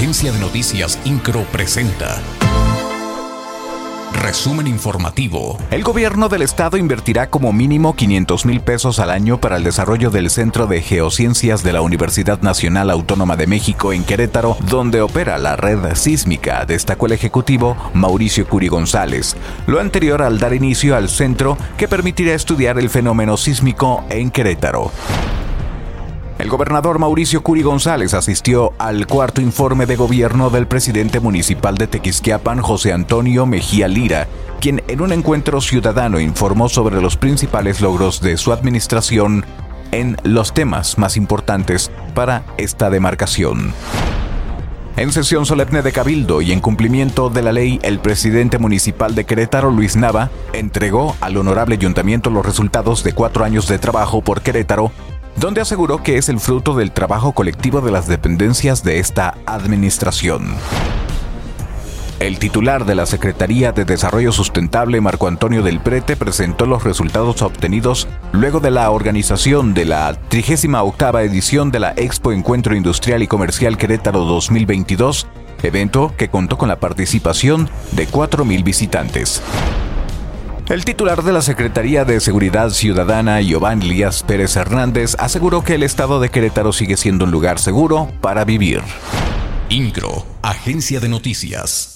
Agencia de Noticias Incro presenta. Resumen informativo. El gobierno del estado invertirá como mínimo 500 mil pesos al año para el desarrollo del Centro de Geociencias de la Universidad Nacional Autónoma de México en Querétaro, donde opera la red sísmica, destacó el ejecutivo Mauricio Curi González. Lo anterior al dar inicio al centro que permitirá estudiar el fenómeno sísmico en Querétaro. Gobernador Mauricio Curi González asistió al cuarto informe de gobierno del presidente municipal de Tequisquiapan, José Antonio Mejía Lira, quien en un encuentro ciudadano informó sobre los principales logros de su administración en los temas más importantes para esta demarcación. En sesión solemne de Cabildo y en cumplimiento de la ley, el presidente municipal de Querétaro, Luis Nava, entregó al honorable ayuntamiento los resultados de cuatro años de trabajo por Querétaro donde aseguró que es el fruto del trabajo colectivo de las dependencias de esta administración. El titular de la Secretaría de Desarrollo Sustentable, Marco Antonio del Prete, presentó los resultados obtenidos luego de la organización de la 38 edición de la Expo Encuentro Industrial y Comercial Querétaro 2022, evento que contó con la participación de 4.000 visitantes. El titular de la Secretaría de Seguridad Ciudadana, Giovanni Lías Pérez Hernández, aseguró que el estado de Querétaro sigue siendo un lugar seguro para vivir. INCRO, Agencia de Noticias.